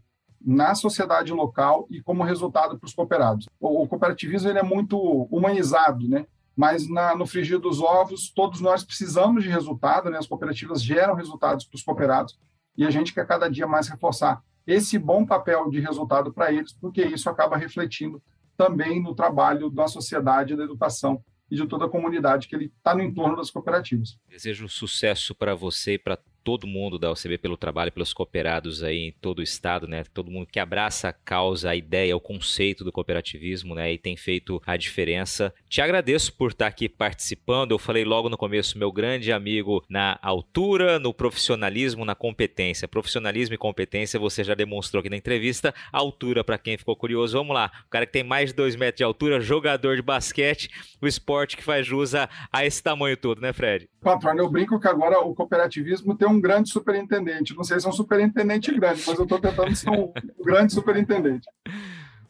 na sociedade local e como resultado para os cooperados. O, o cooperativismo ele é muito humanizado, né? mas na, no frigir dos ovos, todos nós precisamos de resultado, né? as cooperativas geram resultados para os cooperados, e a gente quer cada dia mais reforçar esse bom papel de resultado para eles, porque isso acaba refletindo também no trabalho da sociedade da educação e de toda a comunidade que ele está no entorno das cooperativas. Desejo sucesso para você e para todo mundo da OCB pelo trabalho, pelos cooperados aí em todo o estado, né? Todo mundo que abraça a causa, a ideia, o conceito do cooperativismo, né? E tem feito a diferença. Te agradeço por estar aqui participando. Eu falei logo no começo, meu grande amigo na altura, no profissionalismo, na competência. Profissionalismo e competência você já demonstrou aqui na entrevista. Altura, para quem ficou curioso, vamos lá. O cara que tem mais de dois metros de altura, jogador de basquete, o esporte que faz jus a, a esse tamanho todo, né, Fred? Patrônio, eu brinco que agora o cooperativismo tem um grande superintendente. Não sei se é um superintendente grande, mas eu estou tentando ser um grande superintendente.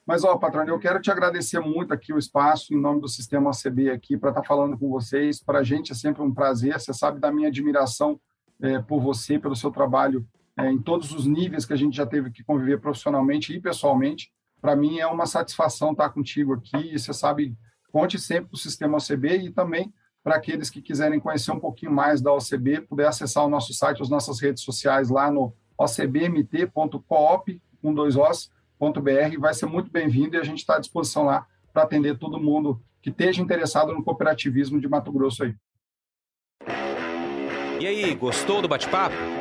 Mas, ó, patrônio, eu quero te agradecer muito aqui o espaço, em nome do Sistema OCB aqui, para estar tá falando com vocês. Para a gente é sempre um prazer. Você sabe da minha admiração é, por você, pelo seu trabalho é, em todos os níveis que a gente já teve que conviver profissionalmente e pessoalmente. Para mim é uma satisfação estar contigo aqui. E você sabe, conte sempre com o Sistema OCB e também para aqueles que quiserem conhecer um pouquinho mais da OCB, puder acessar o nosso site, as nossas redes sociais lá no ocbmt.coop, com dois os, .br, vai ser muito bem-vindo e a gente está à disposição lá para atender todo mundo que esteja interessado no cooperativismo de Mato Grosso aí. E aí, gostou do bate-papo?